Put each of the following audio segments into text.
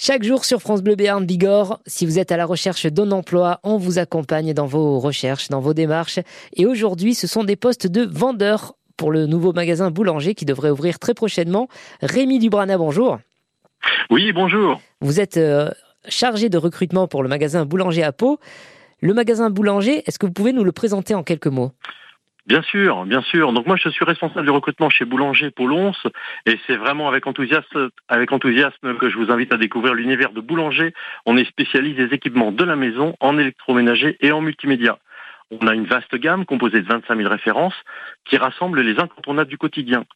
Chaque jour sur France Bleu Béarn Bigorre, si vous êtes à la recherche d'un emploi, on vous accompagne dans vos recherches, dans vos démarches. Et aujourd'hui, ce sont des postes de vendeurs pour le nouveau magasin Boulanger qui devrait ouvrir très prochainement. Rémi Dubrana, bonjour. Oui, bonjour. Vous êtes euh, chargé de recrutement pour le magasin Boulanger à Pau. Le magasin Boulanger, est-ce que vous pouvez nous le présenter en quelques mots? Bien sûr, bien sûr. Donc moi, je suis responsable du recrutement chez Boulanger Polons et c'est vraiment avec enthousiasme, avec enthousiasme que je vous invite à découvrir l'univers de Boulanger. On est spécialiste des équipements de la maison en électroménager et en multimédia. On a une vaste gamme composée de 25 000 références qui rassemble les incontournables du quotidien.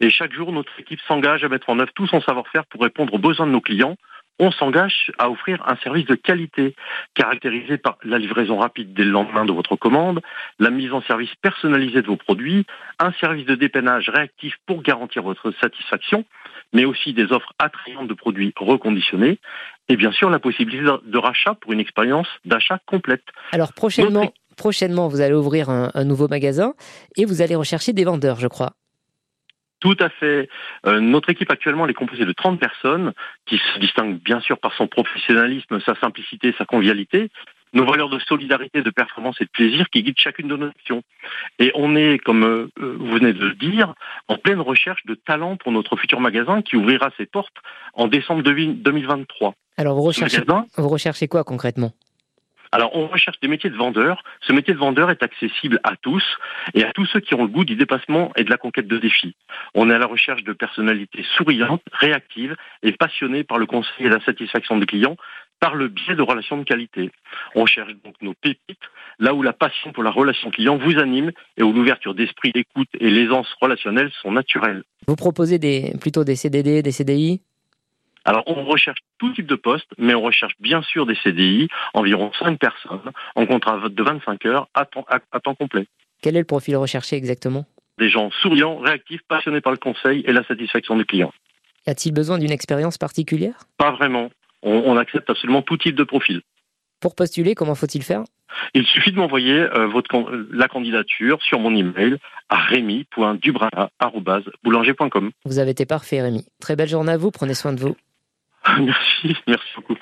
Et chaque jour, notre équipe s'engage à mettre en œuvre tout son savoir-faire pour répondre aux besoins de nos clients on s'engage à offrir un service de qualité caractérisé par la livraison rapide dès le lendemain de votre commande, la mise en service personnalisée de vos produits, un service de dépannage réactif pour garantir votre satisfaction, mais aussi des offres attrayantes de produits reconditionnés et bien sûr la possibilité de rachat pour une expérience d'achat complète. Alors prochainement, prochainement, vous allez ouvrir un nouveau magasin et vous allez rechercher des vendeurs, je crois. Tout à fait. Euh, notre équipe actuellement elle est composée de 30 personnes qui se distinguent bien sûr par son professionnalisme, sa simplicité, sa convivialité, nos valeurs de solidarité, de performance et de plaisir qui guident chacune de nos actions. Et on est, comme euh, vous venez de le dire, en pleine recherche de talents pour notre futur magasin qui ouvrira ses portes en décembre 2023. Alors vous recherchez, vous recherchez quoi concrètement? Alors, on recherche des métiers de vendeur. Ce métier de vendeur est accessible à tous et à tous ceux qui ont le goût du dépassement et de la conquête de défis. On est à la recherche de personnalités souriantes, réactives et passionnées par le conseil et la satisfaction des clients par le biais de relations de qualité. On cherche donc nos pépites, là où la passion pour la relation client vous anime et où l'ouverture d'esprit, d'écoute et l'aisance relationnelle sont naturelles. Vous proposez des, plutôt des CDD, des CDI alors, on recherche tout type de poste, mais on recherche bien sûr des CDI, environ 5 personnes, en contrat de 25 heures à temps, à, temps complet. Quel est le profil recherché exactement? Des gens souriants, réactifs, passionnés par le conseil et la satisfaction du client. A-t-il besoin d'une expérience particulière? Pas vraiment. On, accepte absolument tout type de profil. Pour postuler, comment faut-il faire? Il suffit de m'envoyer euh, la candidature sur mon email à rémi.dubrana.boulanger.com. Vous avez été parfait, Rémi. Très belle journée à vous. Prenez soin de vous. Merci, merci beaucoup.